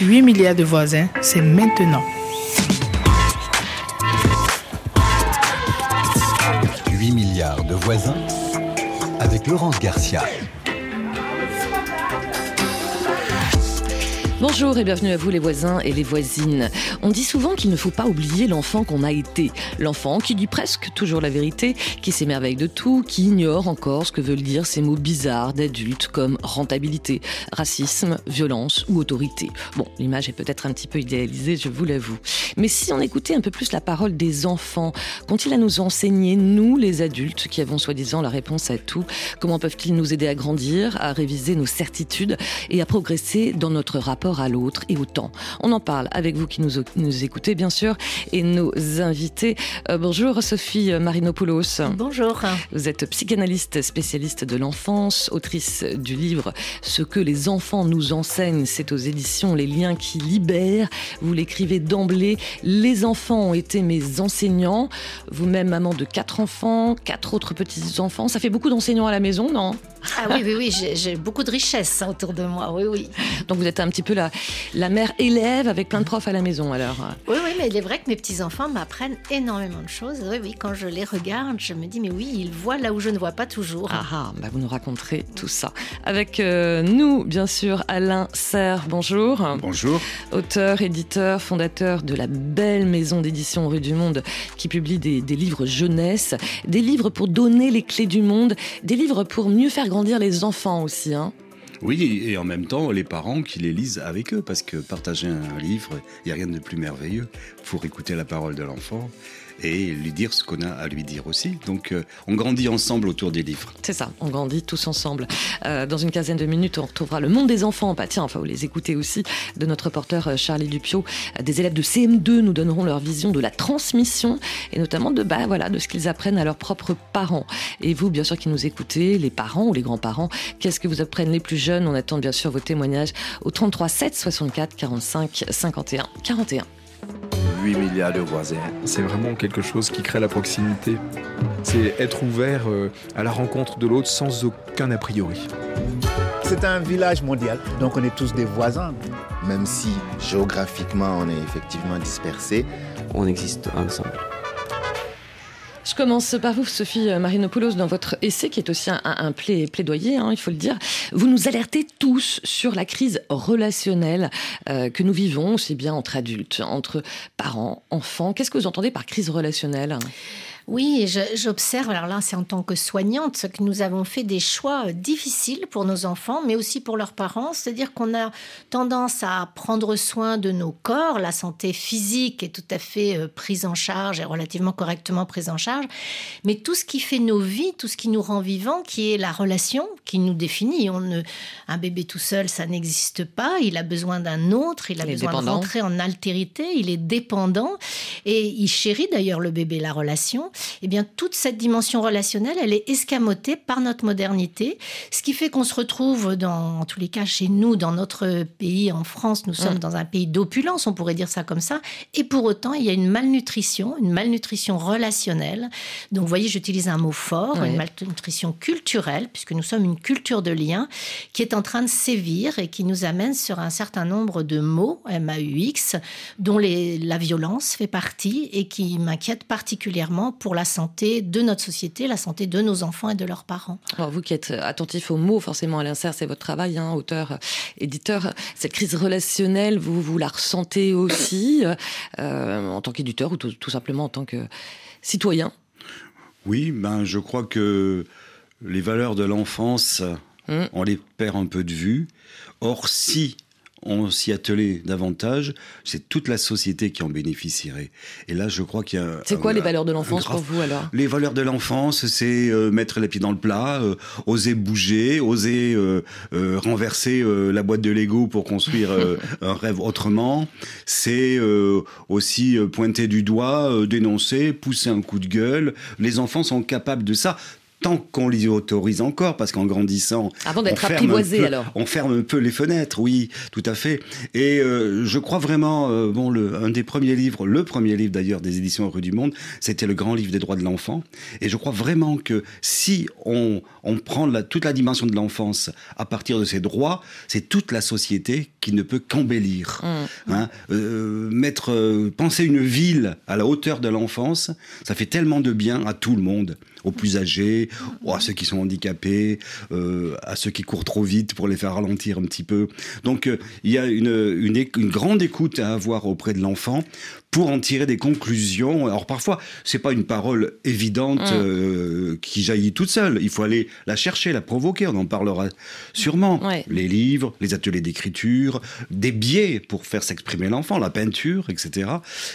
8 milliards de voisins, c'est maintenant. 8 milliards de voisins avec Laurence Garcia. Bonjour et bienvenue à vous les voisins et les voisines. On dit souvent qu'il ne faut pas oublier l'enfant qu'on a été. L'enfant qui dit presque toujours la vérité, qui s'émerveille de tout, qui ignore encore ce que veulent dire ces mots bizarres d'adultes comme rentabilité, racisme, violence ou autorité. Bon, l'image est peut-être un petit peu idéalisée, je vous l'avoue. Mais si on écoutait un peu plus la parole des enfants, qu'ont-ils à nous enseigner, nous les adultes qui avons soi-disant la réponse à tout? Comment peuvent-ils nous aider à grandir, à réviser nos certitudes et à progresser dans notre rapport à l'autre et au temps. On en parle avec vous qui nous, nous écoutez, bien sûr, et nos invités. Euh, bonjour Sophie Marinopoulos. Bonjour. Vous êtes psychanalyste spécialiste de l'enfance, autrice du livre Ce que les enfants nous enseignent. C'est aux éditions Les liens qui libèrent. Vous l'écrivez d'emblée. Les enfants ont été mes enseignants. Vous-même, maman de quatre enfants, quatre autres petits-enfants. Ça fait beaucoup d'enseignants à la maison, non? Ah oui, oui, oui. J'ai beaucoup de richesses autour de moi. Oui, oui. Donc vous êtes un petit peu la, mère élève avec plein de profs à la maison alors. Oui, oui, mais il est vrai que mes petits-enfants m'apprennent énormément de choses. Oui, oui, quand je les regarde, je me dis, mais oui, ils voient là où je ne vois pas toujours. Ah, ah bah vous nous raconterez tout ça. Avec euh, nous, bien sûr, Alain Serre, bonjour. Bonjour. Auteur, éditeur, fondateur de la belle maison d'édition Rue du Monde qui publie des, des livres jeunesse, des livres pour donner les clés du monde, des livres pour mieux faire grandir les enfants aussi. Hein. Oui, et en même temps, les parents qui les lisent avec eux, parce que partager un livre, il n'y a rien de plus merveilleux. Pour écouter la parole de l'enfant et lui dire ce qu'on a à lui dire aussi. Donc euh, on grandit ensemble autour des livres. C'est ça, on grandit tous ensemble. Euh, dans une quinzaine de minutes, on retrouvera le monde des enfants. Bah, tiens, enfin, vous les écoutez aussi de notre reporter euh, Charlie Dupio. Des élèves de CM2 nous donneront leur vision de la transmission et notamment de, bah, voilà, de ce qu'ils apprennent à leurs propres parents. Et vous, bien sûr, qui nous écoutez, les parents ou les grands-parents, qu'est-ce que vous apprennent les plus jeunes? On attend bien sûr vos témoignages au 33 7 64 45 51 41. 8 milliards de voisins. C'est vraiment quelque chose qui crée la proximité. C'est être ouvert euh, à la rencontre de l'autre sans aucun a priori. C'est un village mondial, donc on est tous des voisins. Même si géographiquement on est effectivement dispersés, on existe ensemble. Je commence par vous, Sophie Marinopoulos, dans votre essai qui est aussi un, plaidoyer, hein, il faut le dire. Vous nous alertez tous sur la crise relationnelle euh, que nous vivons, aussi bien entre adultes, entre parents, enfants. Qu'est-ce que vous entendez par crise relationnelle? Oui, j'observe, alors là c'est en tant que soignante, que nous avons fait des choix euh, difficiles pour nos enfants, mais aussi pour leurs parents. C'est-à-dire qu'on a tendance à prendre soin de nos corps, la santé physique est tout à fait euh, prise en charge et relativement correctement prise en charge, mais tout ce qui fait nos vies, tout ce qui nous rend vivants, qui est la relation, qui nous définit. On ne, un bébé tout seul, ça n'existe pas, il a besoin d'un autre, il a besoin de rentrer en altérité, il est dépendant. Et il chérit d'ailleurs le bébé, la relation eh bien toute cette dimension relationnelle, elle est escamotée par notre modernité, ce qui fait qu'on se retrouve dans, en tous les cas chez nous, dans notre pays, en France, nous sommes mm. dans un pays d'opulence, on pourrait dire ça comme ça, et pour autant il y a une malnutrition, une malnutrition relationnelle. Donc vous voyez, j'utilise un mot fort, une malnutrition culturelle, puisque nous sommes une culture de lien qui est en train de sévir et qui nous amène sur un certain nombre de mots, M-A-U-X, dont les, la violence fait partie et qui m'inquiète particulièrement pour la santé de notre société, la santé de nos enfants et de leurs parents. Alors vous qui êtes attentif aux mots, forcément à l'insert, c'est votre travail, hein, auteur, éditeur. Cette crise relationnelle, vous, vous la ressentez aussi euh, en tant qu'éditeur ou tout, simplement en tant que citoyen? Oui, ben je crois que les valeurs de l'enfance, mmh. on les perd un peu de vue. Or, si on s'y attelait davantage, c'est toute la société qui en bénéficierait. Et là, je crois qu'il y a. C'est quoi les valeurs de l'enfance pour vous alors? Les valeurs de l'enfance, c'est euh, mettre les pieds dans le plat, euh, oser bouger, oser euh, renverser la boîte de Lego pour construire un rêve autrement. C'est aussi pointer du doigt, dénoncer, pousser un coup de gueule. Les enfants sont capables de ça tant qu'on les autorise encore, parce qu'en grandissant, avant d'être apprivoisé alors, on ferme un peu les fenêtres, oui, tout à fait. Et euh, je crois vraiment, euh, bon, le, un des premiers livres, le premier livre d'ailleurs des éditions Rue du Monde, c'était le grand livre des droits de l'enfant. Et je crois vraiment que si on, on prend la, toute la dimension de l'enfance à partir de ses droits, c'est toute la société qui ne peut qu'embellir. Mmh. Hein euh, mettre, penser une ville à la hauteur de l'enfance, ça fait tellement de bien à tout le monde aux plus âgés, ou à ceux qui sont handicapés, euh, à ceux qui courent trop vite pour les faire ralentir un petit peu. Donc euh, il y a une, grande écoute à avoir auprès de l'enfant pour en tirer des conclusions. Alors parfois, c'est pas une parole évidente mm. euh, qui jaillit toute seule. Il faut aller la chercher, la provoquer. On en parlera sûrement. Les livres, les ateliers d'écriture, des biais pour faire s'exprimer l'enfant, la peinture, etc.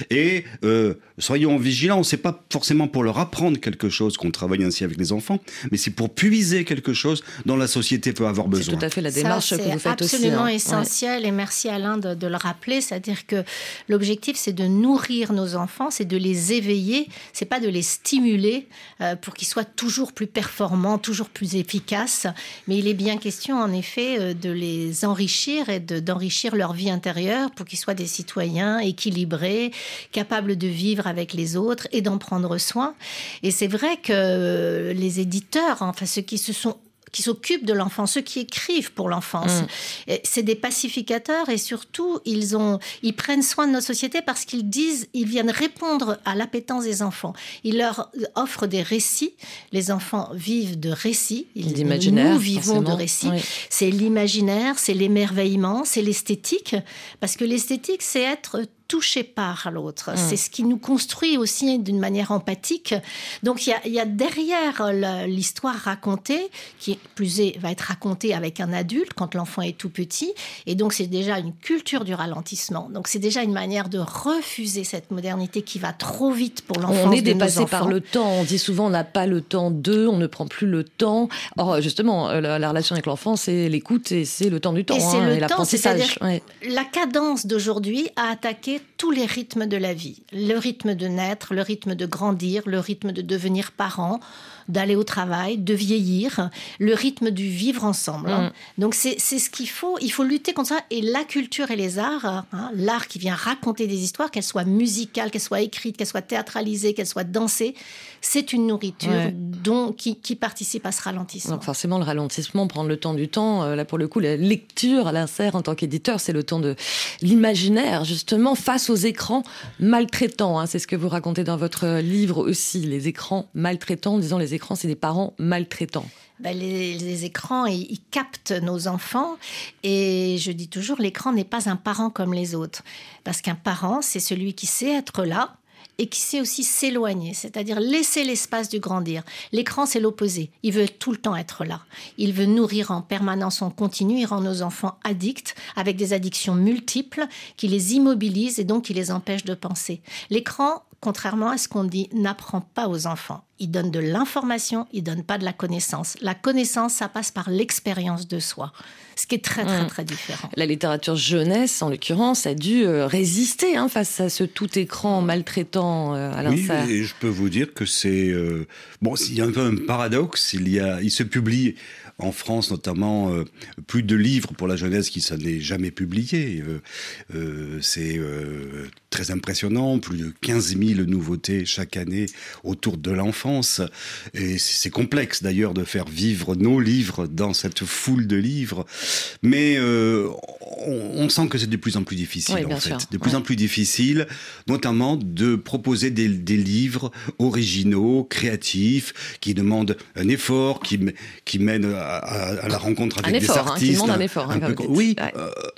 Et euh, soyons vigilants. C'est pas forcément pour leur apprendre quelque chose qu'on travaille ainsi avec les enfants, mais c'est pour puiser quelque chose dont la société peut avoir besoin. C'est tout à fait la démarche que vous faites aussi. C'est absolument hein. essentiel. Et merci Alain de, de le rappeler. C'est-à-dire que l'objectif, c'est de nourrir nos enfants, c'est de les éveiller, c'est pas de les stimuler euh, pour qu'ils soient toujours plus performants, toujours plus efficaces, mais il est bien question en effet euh, de les enrichir et d'enrichir leur vie intérieure pour qu'ils soient des citoyens équilibrés, capables de vivre avec les autres et d'en prendre soin. Et c'est vrai que les éditeurs, enfin ceux qui se sont qui s'occupent de l'enfant, ceux qui écrivent pour l'enfance. Mm. C'est des pacificateurs et surtout, ils, ont, ils prennent soin de notre société parce qu'ils disent, ils viennent répondre à l'appétence des enfants. Ils leur offrent des récits. Les enfants vivent de récits. Ils, nous vivons de récits. C'est l'imaginaire, c'est l'émerveillement, c'est l'esthétique. Parce que l'esthétique, c'est être touché par l'autre. Mmh. C'est ce qui nous construit aussi d'une manière empathique. Donc il y a, derrière l'histoire racontée, qui plus est, va être racontée avec un adulte quand l'enfant est tout petit. Et donc c'est déjà une culture du ralentissement. Donc c'est déjà une manière de refuser cette modernité qui va trop vite pour l'enfant. On est dépassé par le temps. On dit souvent on n'a pas le temps d'eux, on ne prend plus le temps. Or justement, euh, la, relation avec l'enfant, c'est l'écoute et c'est le temps du temps. Et hein, c'est-à-dire la cadence d'aujourd'hui a attaqué tous les rythmes de la vie. Le rythme de naître, le rythme de grandir, le rythme de devenir parent, d'aller au travail, de vieillir, le rythme du vivre ensemble. Hein. Mm. Donc c'est ce qu'il faut. Il faut lutter contre ça. Et la culture et les arts, hein, l'art qui vient raconter des histoires, qu'elles soient musicales, qu'elles soient écrites, qu'elles soient théâtralisées, qu'elles soient dansées, c'est une nourriture dont, qui, participe à ce ralentissement. Donc forcément, le ralentissement, prendre le temps du temps, euh, là pour le coup, la lecture à l'insert en tant qu'éditeur, c'est le temps de l'imaginaire, justement, face aux écrans maltraitants. Hein. c'est ce que vous racontez dans votre livre aussi, les écrans maltraitants, disons les écrans, c'est des parents maltraitants. Ben, les, écrans, ils, captent nos enfants. Et je dis toujours, l'écran n'est pas un parent comme les autres. Parce qu'un parent, c'est celui qui sait être là, et qui sait aussi s'éloigner, c'est-à-dire laisser l'espace du grandir. L'écran, c'est l'opposé. Il veut tout le temps être là. Il veut nourrir en permanence, en continu. Il rend nos enfants addicts, avec des addictions multiples, qui les immobilisent et donc qui les empêchent de penser. L'écran, contrairement à ce qu'on dit, n'apprend pas aux enfants. Il donne de l'information, il donne pas de la connaissance. La connaissance, ça passe par l'expérience de soi, ce qui est très très mmh. très différent. La littérature jeunesse, en l'occurrence, a dû euh, résister hein, face à ce tout écran maltraitant euh, à Oui, et je peux vous dire que c'est euh, bon, il y a un peu un paradoxe. Il y a, il se publie en France notamment euh, plus de livres pour la jeunesse qui ça n'est jamais publié. Euh, euh, c'est très impressionnant, plus de 15 000 nouveautés chaque année autour de l'enfance. Et c'est complexe d'ailleurs de faire vivre nos livres dans cette foule de livres. Mais on, sent que c'est de plus en plus difficile en fait. De plus en plus difficile, notamment de proposer des, des livres originaux, créatifs, qui demandent un effort, qui, qui mènent à, la rencontre avec des hein, artistes. un, effort. Hein, oui,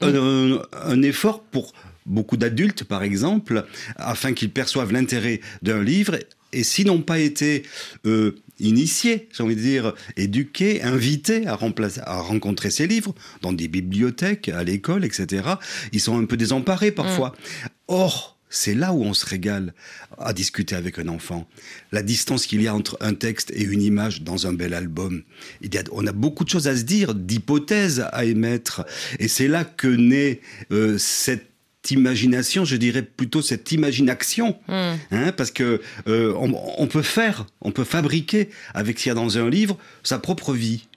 euh, un, effort pour beaucoup d'adultes, par exemple, afin qu'ils perçoivent l'intérêt d'un livre. Et s'ils n'ont pas été euh, initiés, j'ai envie de dire, éduqués, invités à, à rencontrer ces livres, dans des bibliothèques, à l'école, etc., ils sont un peu désemparés parfois. Mm. Or, c'est là où on se régale à discuter avec un enfant. La distance qu'il y a entre un texte et une image dans un bel album. Il y a, on a beaucoup de choses à se dire, d'hypothèses à émettre. Et c'est là que naît euh, cette imagination, je dirais plutôt cette imagination, Hmm. hein, parce que euh, on, on peut faire, on peut fabriquer avec ce qu'il y a dans un livre sa propre vie,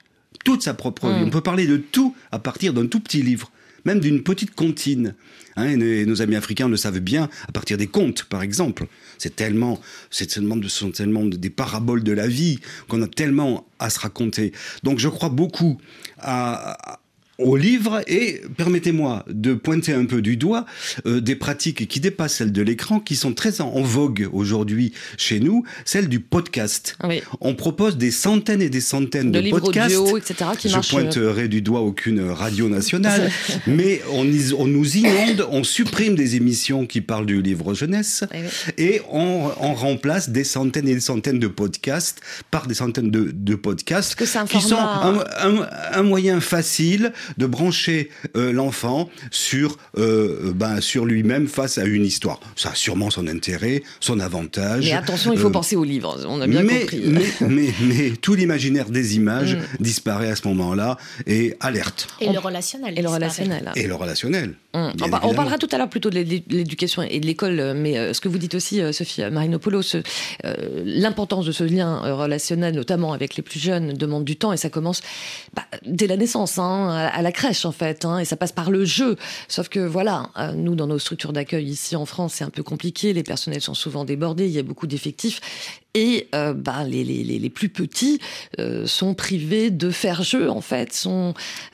toute sa propre vie. Mm. On peut parler de tout à partir d'un tout petit livre, même d'une petite comptine. Hein, et nos, amis africains le savent bien à partir des contes, par exemple. C'est tellement, c'est tellement, ce sont tellement des paraboles de la vie qu'on a tellement à se raconter. Donc je crois beaucoup à- au livre et permettez-moi de pointer un peu du doigt euh, des pratiques qui dépassent celles de l'écran, qui sont très en, en vogue aujourd'hui chez nous, celle du podcast. Oui. On propose des centaines et des centaines De de, livres podcasts. audio, etc., qui Je marchent, euh, pointerai du doigt aucune radio nationale, mais on, is- on nous inonde, on supprime des émissions qui parlent du livre jeunesse Eh oui. et on, on remplace des centaines et des centaines de podcasts par des centaines de, de podcasts que qui sont format- un, un- un moyen facile de brancher euh, l'enfant sur, euh, ben, sur lui-même face à une histoire. Ça a sûrement son intérêt, son avantage. Mais attention, il faut Euh, penser aux livres, on a bien mais, compris. Mais, mais, mais tout l'imaginaire des images Mm. disparaît à ce moment-là et alerte. Et le relationnel. Et le relationnel. Et le relationnel. Bien On, par- on évidemment. parlera tout à l'heure plutôt de l'é- de l'éducation et de l'école, euh, mais euh, ce que vous dites aussi, euh, Sophie Marinopoulos, euh, euh, l'importance de ce lien euh, relationnel, notamment avec les plus jeunes, demande du temps et ça commence bah, dès la naissance, hein, à, à la crèche en fait, hein, et ça passe par le jeu. Sauf que voilà, euh, nous dans nos structures d'accueil ici en France, c'est un peu compliqué, les personnels sont souvent débordés, il y a beaucoup d'effectifs. Et euh, bah, les, les, les, plus petits euh, sont privés de faire jeu, en fait. Sont,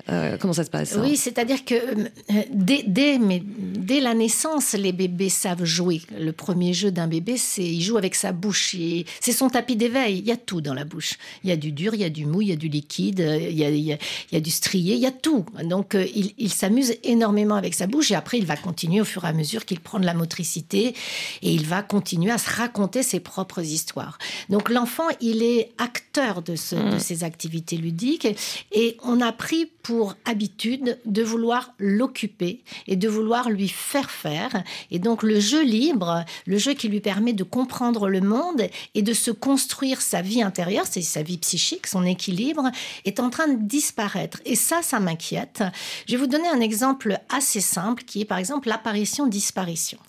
euh, comment ça se passe hein? Oui, c'est-à-dire que euh, dès, dès, mais, dès la naissance, les bébés savent jouer. Le premier jeu d'un bébé, c'est il joue avec sa bouche. C'est son tapis d'éveil. Il y a tout dans la bouche. Il y a du dur, il y a du mou, il y a du liquide, il y a, il y a, il y a du strié, il y a tout. Donc il, il s'amuse énormément avec sa bouche et après il va continuer au fur et à mesure qu'il prend de la motricité et il va continuer à se raconter ses propres histoires. Donc l'enfant, il est acteur de, ce, de ces activités ludiques et on a pris pour habitude de vouloir l'occuper et de vouloir lui faire faire. Et donc le jeu libre, le jeu qui lui permet de comprendre le monde et de se construire sa vie intérieure, c'est sa vie psychique, son équilibre, est en train de disparaître. Et ça, ça m'inquiète. Je vais vous donner un exemple assez simple qui est par exemple l'apparition-disparition.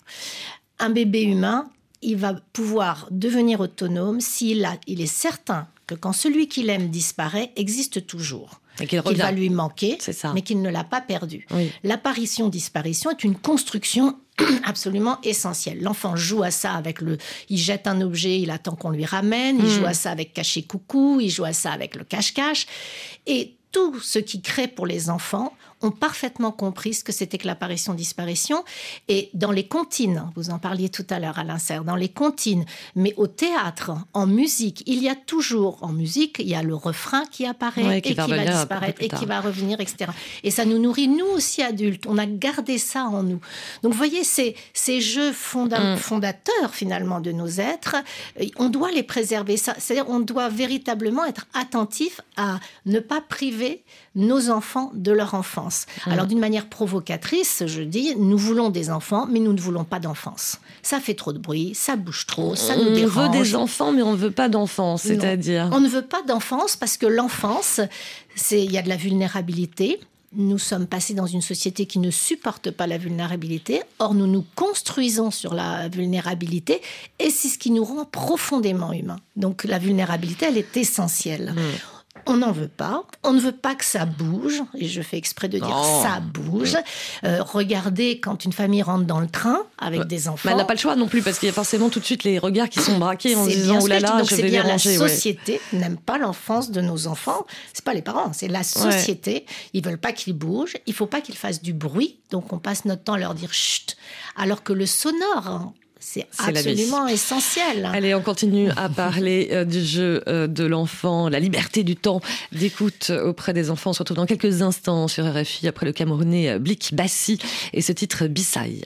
Un bébé humain, il va pouvoir devenir autonome s'il a, il est certain que quand celui qu'il aime disparaît, existe toujours. Et qu'il revient. va lui manquer, ça. mais qu'il ne l'a pas perdu. Oui. L'apparition-disparition est une construction absolument essentielle. L'enfant joue à ça avec le... Il jette un objet, il attend qu'on lui ramène, il Mm. joue à ça avec cacher-coucou, il joue à ça avec le cache-cache. Et tout ce qui crée pour les enfants ont parfaitement compris ce que c'était que l'apparition-disparition. Et dans les comptines, vous en parliez tout à l'heure, Alain Serre, dans les comptines, mais au théâtre, en musique, il y a toujours, en musique, il y a le refrain qui apparaît Ouais, et qui va disparaître et qui va revenir, etc. Et ça nous nourrit, nous aussi adultes. On a gardé ça en nous. Donc, vous voyez, ces, ces jeux fonda- Mm. fondateurs, finalement, de nos êtres, euh, on doit les préserver. C'est-à-dire, on doit véritablement être attentif à ne pas priver nos enfants de leur enfance. Alors, d'une manière provocatrice, je dis, nous voulons des enfants, mais nous ne voulons pas d'enfance. Ça fait trop de bruit, ça bouge trop, ça nous on dérange. veut des enfants, mais on ne veut pas d'enfants, c'est-à-dire. On ne veut pas d'enfance parce que l'enfance, c'est il y a de la vulnérabilité. Nous sommes passés dans une société qui ne supporte pas la vulnérabilité. Or, nous nous construisons sur la vulnérabilité et c'est ce qui nous rend profondément humains. Donc, la vulnérabilité, elle est essentielle. Hmm. On n'en veut pas. On ne veut pas que ça bouge. Et je fais exprès de dire ça bouge. Euh, regardez quand une famille rentre dans le train avec des enfants. Mais elle n'a pas le choix non plus, parce qu'il y a forcément tout de suite les regards qui sont braqués en disant Oh là là, je c'est vais les bien ranger. la ouais. société n'aime pas l'enfance de nos enfants. C'est pas les parents, c'est la société. Ils veulent pas qu'ils bougent. Il faut pas qu'ils fassent du bruit. Donc on passe notre temps à leur dire chut. Alors que le sonore, hein, c'est absolument essentiel. Allez, on continue à parler euh, du jeu euh, de l'enfant, la liberté du temps d'écoute auprès des enfants. On se retrouve dans quelques instants sur RFI après le Camerounais euh, Blik Bassi et ce titre Bissaï.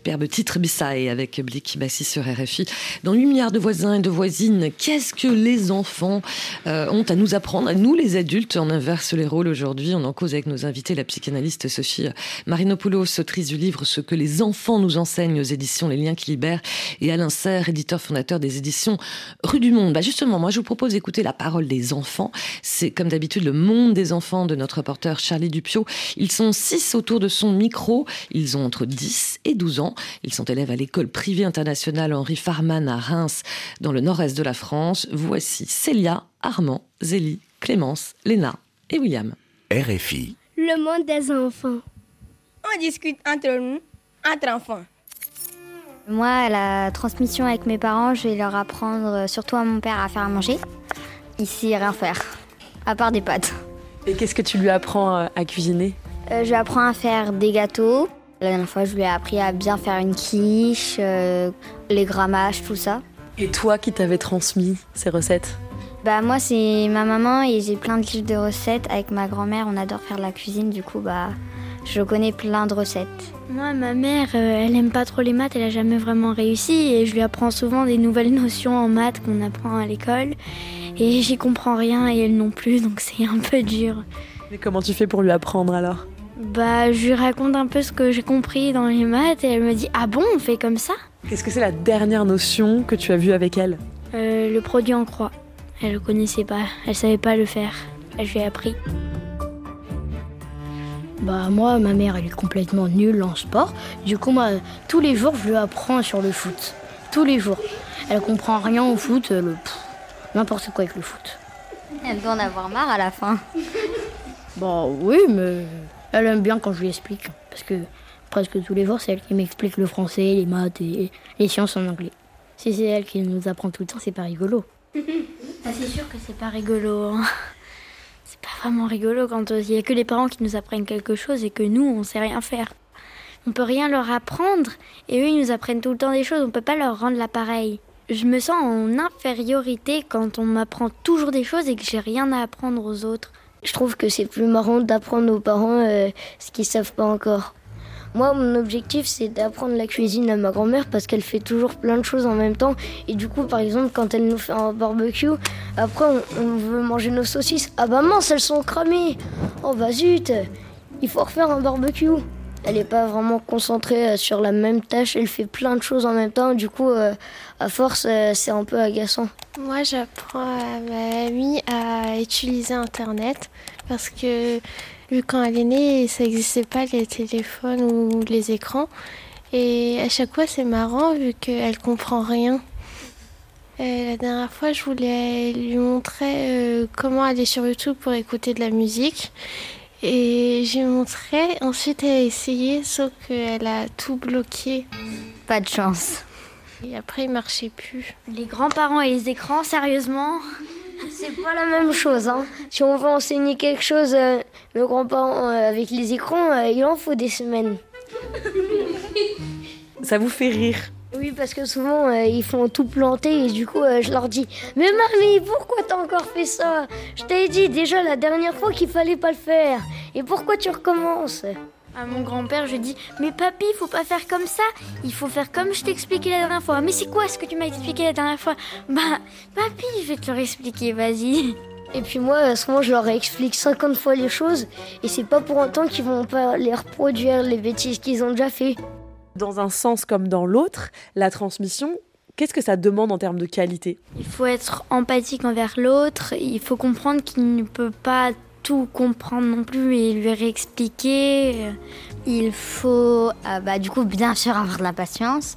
Superbe titre Bissaï avec Blick Bassi sur RFI. Dans 8 milliards de voisins et de voisines, qu'est-ce que les enfants euh, ont à nous apprendre? Nous, les adultes, on inverse les rôles aujourd'hui. On en cause avec nos invités, la psychanalyste Sophie Marinopoulos, autrice du livre Ce que les enfants nous enseignent aux éditions Les Liens qui libèrent, et Alain Serre, éditeur fondateur des éditions Rue du Monde. Bah justement, moi, je vous propose d'écouter la parole des enfants. C'est comme d'habitude le monde des enfants de notre reporter Charlie Dupio. Ils sont six autour de son micro. Ils ont entre 10 et 12 ans. Ils sont élèves à l'école privée internationale Henri Farman à Reims, dans le nord-est de la France. Voici Célia, Armand, Zélie, Clémence, Léna et William. RFI. Le monde des enfants. On discute entre nous, entre enfants. Moi, la transmission avec mes parents, je vais leur apprendre, surtout à mon père, à faire à manger. Ici, rien faire, à part des pâtes. Et qu'est-ce que tu lui apprends euh, à cuisiner? Euh, Je lui apprends à faire des gâteaux. La dernière fois, je lui ai appris à bien faire une quiche, euh, les grammages, tout ça. Et toi, qui t'avais transmis ces recettes Bah moi, c'est ma maman et j'ai plein de livres de recettes. Avec ma grand-mère, on adore faire de la cuisine, du coup, bah je connais plein de recettes. Moi, ma mère, euh, elle aime pas trop les maths, elle a jamais vraiment réussi et je lui apprends souvent des nouvelles notions en maths qu'on apprend à l'école. Et j'y comprends rien et elle non plus, donc c'est un peu dur. Mais comment tu fais pour lui apprendre alors? Bah, je lui raconte un peu ce que j'ai compris dans les maths et elle me dit Ah bon, on fait comme ça? Qu'est-ce que c'est la dernière notion que tu as vue avec elle? Euh, Le produit en croix. Elle le connaissait pas, elle savait pas le faire. Je lui ai appris. Bah moi, ma mère, elle est complètement nulle en sport. Du coup, moi, tous les jours, je lui apprends sur le foot. Tous les jours. Elle comprend rien au foot, le n'importe quoi avec le foot. Elle doit en avoir marre à la fin. Bah oui, mais elle aime bien quand je lui explique. Parce que presque tous les jours, c'est elle qui m'explique le français, les maths et les sciences en anglais. Si c'est elle qui nous apprend tout le temps, c'est pas rigolo. Ah, c'est sûr que c'est pas rigolo. Hein. C'est pas vraiment rigolo quand il y a que les parents qui nous apprennent quelque chose et que nous, on sait rien faire. On peut rien leur apprendre et eux, ils nous apprennent tout le temps des choses. On peut pas leur rendre l'appareil. Je me sens en infériorité quand on m'apprend toujours des choses et que j'ai rien à apprendre aux autres. Je trouve que c'est plus marrant d'apprendre aux parents euh, ce qu'ils savent pas encore. Moi, mon objectif, c'est d'apprendre la cuisine à ma grand-mère parce qu'elle fait toujours plein de choses en même temps. Et du coup, par exemple, quand elle nous fait un barbecue, après, on, on veut manger nos saucisses. Ah bah mince, elles sont cramées. Oh bah zut, il faut refaire un barbecue. Elle n'est pas vraiment concentrée euh, sur la même tâche, elle fait plein de choses en même temps. Du coup, euh, à force, euh, c'est un peu agaçant. Moi, j'apprends à ma amie à utiliser Internet parce que vu quand elle est née, ça n'existait pas les téléphones ou les écrans. Et à chaque fois, c'est marrant vu qu'elle comprend rien. la dernière fois, je voulais lui montrer comment aller sur YouTube pour écouter de la musique. Et j'ai montré, ensuite elle a essayé, sauf qu'elle a tout bloqué. Pas de chance. Et après, il marchait plus. Les grands-parents et les écrans, sérieusement C'est pas la même chose. Hein. Si on veut enseigner quelque chose, euh, le grand-parent euh, avec les écrans, euh, il en faut des semaines. Ça vous fait rire oui, parce que souvent euh, ils font tout planter et du coup euh, je leur dis Mais mamie, pourquoi t'as encore fait ça? Je t'avais dit déjà la dernière fois qu'il fallait pas le faire. Et pourquoi tu recommences? À mon grand-père, je dis Mais papy, il faut pas faire comme ça, il faut faire comme je t'ai expliqué la dernière fois. Mais c'est quoi ce que tu m'as expliqué la dernière fois? Bah, papy, je vais te le réexpliquer, vas-y. Et puis moi, souvent, je leur explique 50 fois les choses et c'est pas pour autant qu'ils vont pas les reproduire, les bêtises qu'ils ont déjà fait dans un sens comme dans l'autre, la transmission, qu'est-ce que ça demande en termes de qualité? Il faut être empathique envers l'autre, il faut comprendre qu'il ne peut pas tout comprendre non plus et lui réexpliquer. Il faut euh, bah, du coup bien sûr avoir de la patience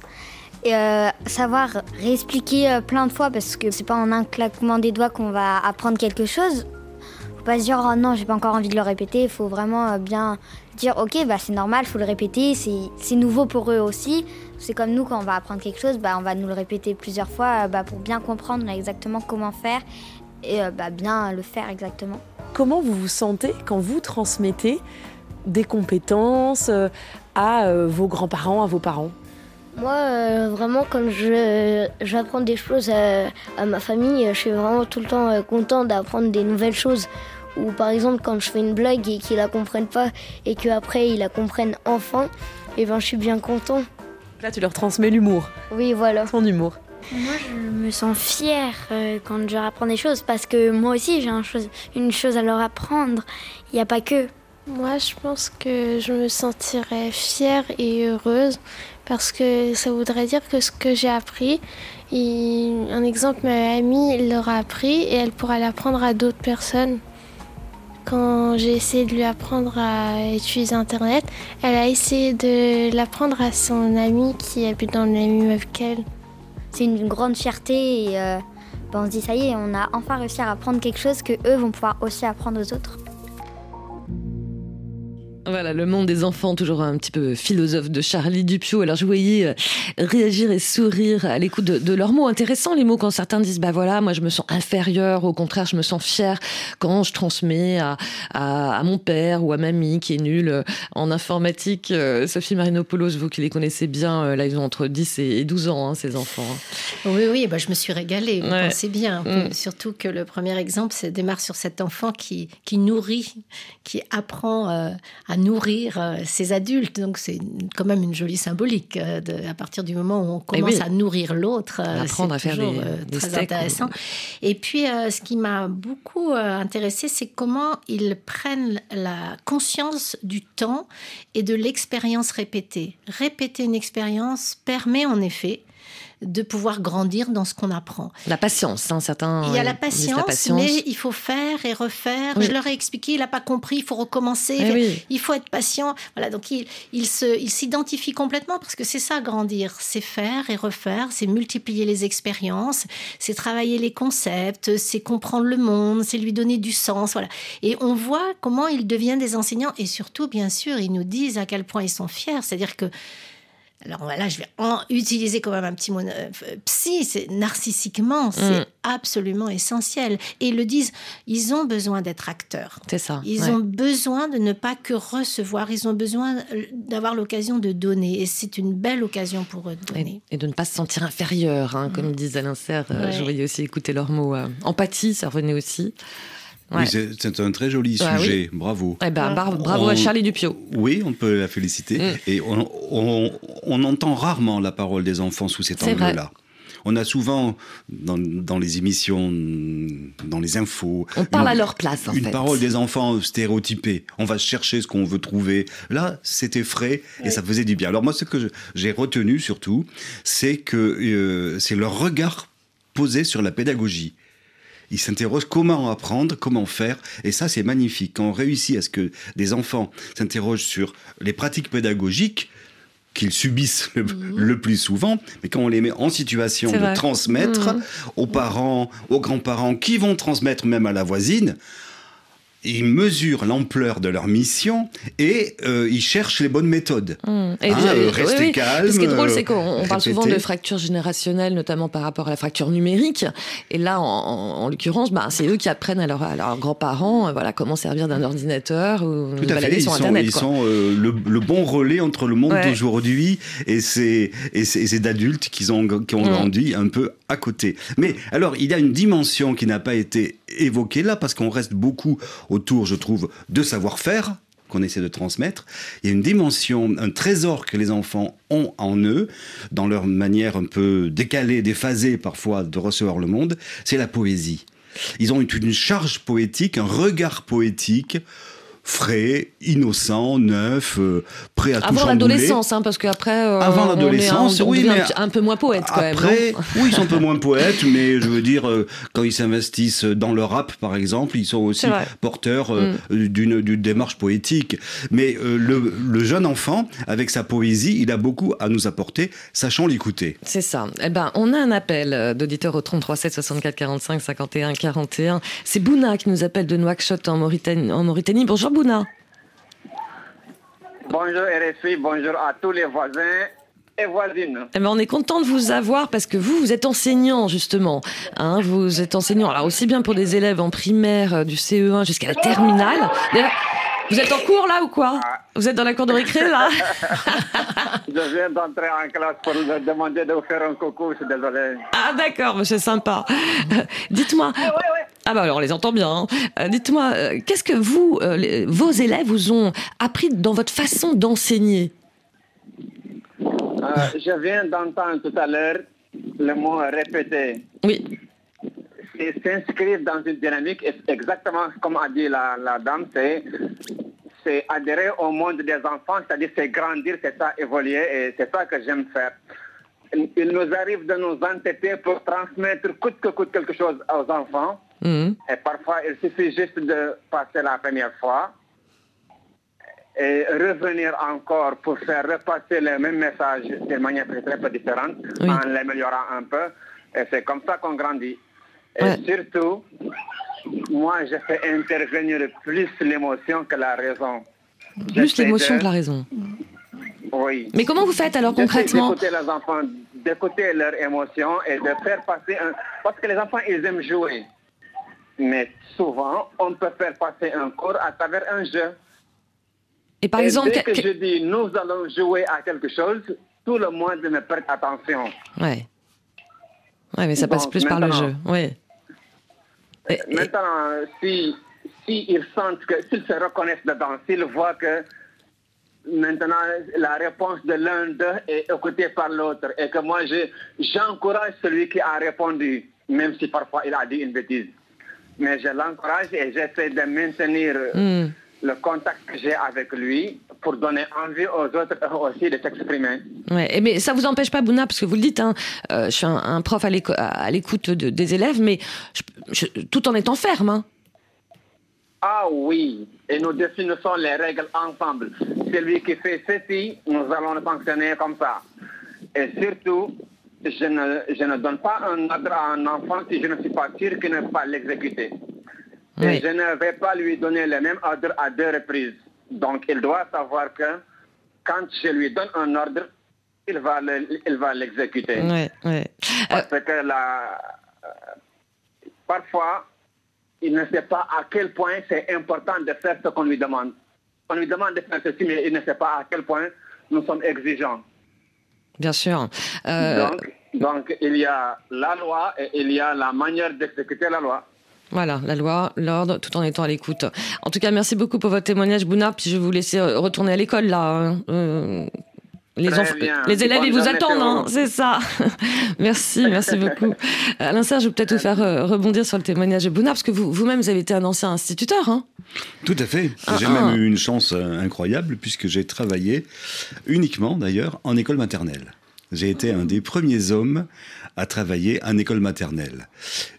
et euh, savoir réexpliquer euh, plein de fois parce que c'est pas en un claquement des doigts qu'on va apprendre quelque chose pas se dire oh non j'ai pas encore envie de le répéter. Il faut vraiment euh, bien dire ok bah c'est normal faut le répéter. C'est nouveau pour eux aussi. C'est comme nous quand on va apprendre quelque chose bah on va nous le répéter plusieurs fois euh, bah, pour bien comprendre exactement comment faire et euh, bah, bien le faire exactement. Comment vous vous sentez quand vous transmettez des compétences à vos grands-parents à vos parents? Moi, vraiment, quand j'apprends des choses à, à, ma famille, je suis vraiment tout le temps content d'apprendre des nouvelles choses. Ou par exemple, quand je fais une blague et qu'ils la comprennent pas et qu'après ils la comprennent enfin, et eh ben je suis bien content. Là, tu leur transmets l'humour. Oui, voilà. Son humour. Moi, je me sens fière euh, quand je leur apprends des choses parce que moi aussi, j'ai une chose à leur apprendre. Il n'y a pas que. Moi, je pense que je me sentirais fière et heureuse parce que ça voudrait dire que ce que j'ai appris, un exemple, ma amie l'aura appris et elle pourra l'apprendre à d'autres personnes. Quand j'ai essayé de lui apprendre à utiliser Internet, elle a essayé de l'apprendre à son ami qui habite dans le même immeuble qu'elle. C'est une grande fierté et euh, ben, on se dit ça y est, on a enfin réussi à apprendre quelque chose que eux vont pouvoir aussi apprendre aux autres. Voilà, le monde des enfants, toujours un petit peu philosophe de Charlie Dupio. Alors, je voyais euh, réagir et sourire à l'écoute de, leurs mots. Intéressants, les mots, quand certains disent, bah voilà, moi, je me sens inférieur. Au contraire, je me sens fier quand je transmets à, à, mon père ou à mamie qui est nulle euh, en informatique. Euh, Sophie Marinopoulos, vous qui les connaissez bien, là, ils ont entre 10 et 12 ans, hein, ces enfants. Hein. Oui, oui, bah, je me suis régalée. Vous pensez bien. Mm. Surtout que le premier exemple, c'est démarre sur cet enfant qui, qui nourrit, qui apprend à nourrir euh, ses adultes. Donc c'est quand même une jolie symbolique. Euh, à partir du moment où on eh commence à nourrir l'autre, euh, apprendre à faire des, très intéressant. Et puis ce qui m'a beaucoup intéressé, c'est comment ils prennent la conscience du temps et de l'expérience répétée. Répéter une expérience permet en effet de pouvoir grandir dans ce qu'on apprend. La patience, hein, certains. Il y a la patience, mais il faut faire et refaire. Je leur ai expliqué, il n'a pas compris, il faut recommencer, eh il faut être patient. Voilà, donc il, il s'identifie complètement parce que c'est ça, grandir. C'est faire et refaire, c'est multiplier les expériences, c'est travailler les concepts, c'est comprendre le monde, c'est lui donner du sens. Voilà. Et on voit comment ils deviennent des enseignants et surtout, bien sûr, ils nous disent à quel point ils sont fiers. C'est-à-dire que alors là, je vais en utiliser quand même un petit mot euh, psy, c'est narcissiquement, c'est mm. absolument essentiel. Et ils le disent, ils ont besoin d'être acteurs. C'est ça. Ils ont besoin de ne pas que recevoir, ils ont besoin euh, d'avoir l'occasion de donner. Et c'est une belle occasion pour eux de donner. Et, de ne pas se sentir inférieur, hein, comme mm. disait Alain Serre. Euh, je voyais aussi écouter leurs mots. empathie, ça revenait aussi. Oui, c'est un très joli Ah sujet, bravo. Eh ben, bravo à Charlie Dupio. Oui, on peut la féliciter. Mm. Et on, entend rarement la parole des enfants sous cet angle-là. On a souvent, dans, les émissions, dans les infos... On parle à leur place, en une fait. Une parole des enfants stéréotypée. On va chercher ce qu'on veut trouver. Là, c'était frais et ça faisait du bien. Alors moi, ce que j'ai retenu surtout, c'est que euh, c'est leur regard posé sur la pédagogie. Ils s'interrogent comment apprendre, comment faire, et ça c'est magnifique. Quand on réussit à ce que des enfants s'interrogent sur les pratiques pédagogiques, qu'ils subissent mhm. le, plus souvent, mais quand on les met en situation de transmettre mhm. aux parents, aux grands-parents, qui vont transmettre même à la voisine, ils mesurent l'ampleur de leur mission et euh, ils cherchent les bonnes méthodes. Mmh. Et hein, euh, rester calme. Ce qui est drôle, c'est qu'on parle souvent de fracture générationnelle, notamment par rapport à la fracture numérique. Et là, en, l'occurrence, bah, c'est eux qui apprennent à, leurs grands-parents euh, voilà, comment servir d'un ordinateur ou Tout à fait. Ils sont, ils sont le, bon relais entre le monde d'aujourd'hui et ces, et ces, qui ont, qui ont mmh. grandi un peu à côté. Mais alors, il y a une dimension qui n'a pas été évoquée là, parce qu'on reste beaucoup autour, je trouve, de savoir-faire qu'on essaie de transmettre. Il y a une dimension, un trésor que les enfants ont en eux, dans leur manière un peu décalée, déphasée parfois de recevoir le monde, c'est la poésie. Ils ont une charge poétique, un regard poétique frais, innocent, neuf, euh, prêt à Avant l'adolescence, hein, parce qu'après, euh, avant l'adolescence, oui, mais un, peu moins poète quand après, même. oui, ils sont un peu moins poètes, mais je veux dire, euh, quand ils s'investissent dans le rap, par exemple, ils sont aussi porteurs mm. d'une démarche poétique. Mais le, le, jeune enfant, avec sa poésie, il a beaucoup à nous apporter, sachant l'écouter. C'est ça. Eh ben, on a un appel d'auditeur au 33 7 64 45 51 41. C'est Bouna qui nous appelle de Nouakchott en Mauritanie. En Mauritanie. Bonjour Bouna. Bonjour RFI, bonjour à tous les voisins et voisines. Eh ben, on est content de vous avoir parce que vous, vous êtes enseignant justement. Hein, vous êtes enseignant, alors aussi bien pour des élèves en primaire euh, du CE1 jusqu'à la terminale. Vous êtes en cours là ou quoi ah. Vous êtes dans la cour de récré là Je viens d'entrer en classe pour vous demander de vous faire un coucou, je suis désolé. Ah d'accord, c'est sympa. Dites-moi. Ah bah alors on les entend bien. Hein. Euh, dites-moi, euh, qu'est-ce que vous, euh, vos élèves vous ont appris dans votre façon d'enseigner? Je viens d'entendre tout à l'heure le mot répéter. Oui c'est s'inscrire dans une dynamique, exactement comme a dit la, la dame, c'est c'est adhérer au monde des enfants, c'est-à-dire c'est grandir, c'est ça, évoluer, et c'est ça que j'aime faire. Il nous arrive de nous entêter pour transmettre coûte que coûte quelque chose aux enfants. Mhm. Et parfois, il suffit juste de passer la première fois et revenir encore pour faire repasser le même message d'une manière très, très différente, en l'améliorant un peu. Et c'est comme ça qu'on grandit. Et surtout, moi, je fais intervenir plus l'émotion que la raison. Plus l'émotion que la raison. Oui. Mais comment vous faites alors concrètement D'écouter les enfants, d'écouter leurs émotions et de faire passer un... Parce que les enfants, ils aiment jouer. Mais souvent, on peut faire passer un cours à travers un jeu. Et par exemple... Dès que je dis nous allons jouer à quelque chose, tout le monde me prête attention. Ouais. Ouais, mais ça passe plus par le jeu. Ouais. Maintenant, si, si sentent que, s'ils se reconnaissent dedans, s'ils voient que maintenant la réponse de l'un d'eux est écoutée par l'autre et que moi j'encourage celui qui a répondu, même si parfois il a dit une bêtise. Mais je l'encourage et j'essaie de maintenir hmm. Le contact que j'ai avec lui pour donner envie aux autres aussi de s'exprimer. Ouais, mais ça vous empêche pas, Bouna, parce que vous le dites, hein, euh, je suis un, prof à l'écoute des élèves, mais tout en étant ferme. Hein. Ah oui, et nous définissons les règles ensemble. Celui qui fait ceci, nous allons le fonctionner comme ça. Et surtout, je ne, je ne donne pas un ordre à un enfant si je ne suis pas sûr qu'il ne va pas l'exécuter. Et je ne vais pas lui donner le même ordre à deux reprises. Donc, il doit savoir que quand je lui donne un ordre, il va il va l'exécuter. Parce que la, euh, parfois, il ne sait pas à quel point c'est important de faire ce qu'on lui demande. On lui demande de faire ceci, mais il ne sait pas à quel point nous sommes exigeants. Bien sûr. Euh, donc, donc, il y a la loi et il y a la manière d'exécuter la loi. Voilà, la loi, l'ordre, tout en étant à l'écoute. En tout cas, merci beaucoup pour votre témoignage, Bouna. Puis je vais vous laisser retourner à l'école là. Hein. Euh, les, les élèves, ils vous attendent, hein, c'est ça. merci, merci beaucoup. Alain Serge, je vais peut-être vous faire euh, rebondir sur le témoignage de Bouna, parce que vous, vous-même, vous avez été un ancien instituteur. Hein Tout à fait. Ah, j'ai même ah. eu une chance euh, incroyable, puisque j'ai travaillé uniquement, d'ailleurs, en école maternelle. J'ai été un des premiers hommes à travailler en école maternelle.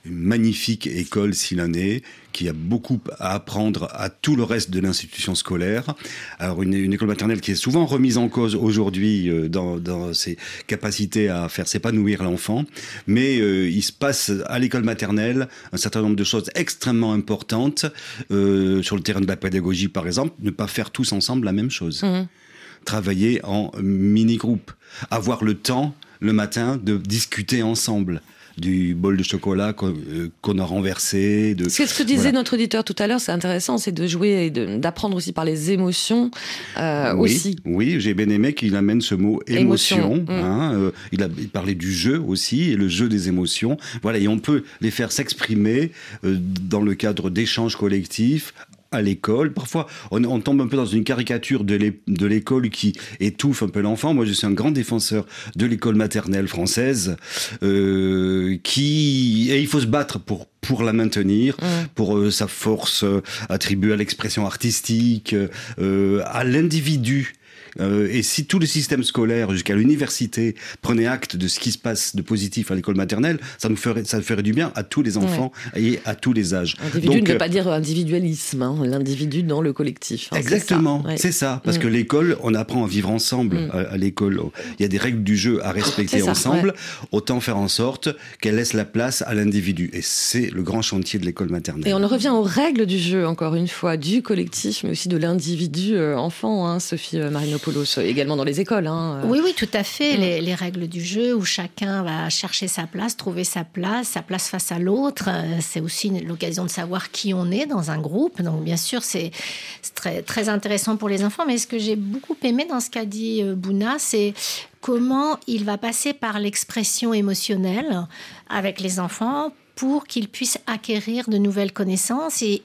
Une magnifique école s'il en est, qui a beaucoup à apprendre à tout le reste de l'institution scolaire. Alors une, école maternelle qui est souvent remise en cause aujourd'hui euh, dans, dans, ses capacités à faire s'épanouir l'enfant, mais euh, il se passe à l'école maternelle un certain nombre de choses extrêmement importantes euh, sur le terrain de la pédagogie par exemple, ne pas faire tous ensemble la même chose. Mmh. Travailler en mini-groupe, avoir le temps le matin de discuter ensemble du bol de chocolat qu'on euh, a renversé. De, c'est ce que disait notre auditeur tout à l'heure, c'est intéressant, c'est de jouer et d'apprendre aussi par les émotions euh, oui, aussi. Oui, j'ai bien aimé qu'il amène ce mot émotion. Mm. Hein, euh, il a parlé du jeu aussi, et le jeu des émotions. Voilà, et on peut les faire s'exprimer dans le cadre d'échanges collectifs à l'école. Parfois, on, tombe un peu dans une caricature de l'école qui étouffe un peu l'enfant. Moi, je suis un grand défenseur de l'école maternelle française, euh, qui et il faut se battre pour pour la maintenir, pour euh, sa force euh, attribuée à l'expression artistique, à l'individu euh, et si tout le système scolaire jusqu'à l'université prenait acte de ce qui se passe de positif à l'école maternelle, ça nous ferait, ça ferait du bien à tous les enfants et à tous les âges. Individu ne veut euh, pas dire individualisme, hein, l'individu dans le collectif. Hein, exactement, c'est ça. Parce que mm. l'école, on apprend à vivre ensemble mm. à, l'école. Il y a des règles du jeu à respecter ensemble. Autant faire en sorte qu'elle laisse la place à l'individu. Et c'est le grand chantier de l'école maternelle. Et on revient aux règles du jeu, encore une fois, du collectif, mais aussi de l'individu euh, enfant, hein, Sophie Marino également dans les écoles. Hein. Oui, oui, tout à fait. Mm. Les, règles du jeu où chacun va chercher sa place, trouver sa place, sa place face à l'autre. Euh, c'est aussi l'occasion de savoir qui on est dans un groupe. Donc, bien sûr, c'est très, très intéressant pour les enfants. Mais ce que j'ai beaucoup aimé dans ce qu'a dit euh, Bouna, c'est comment il va passer par l'expression émotionnelle avec les enfants pour qu'ils puissent acquérir de nouvelles connaissances et,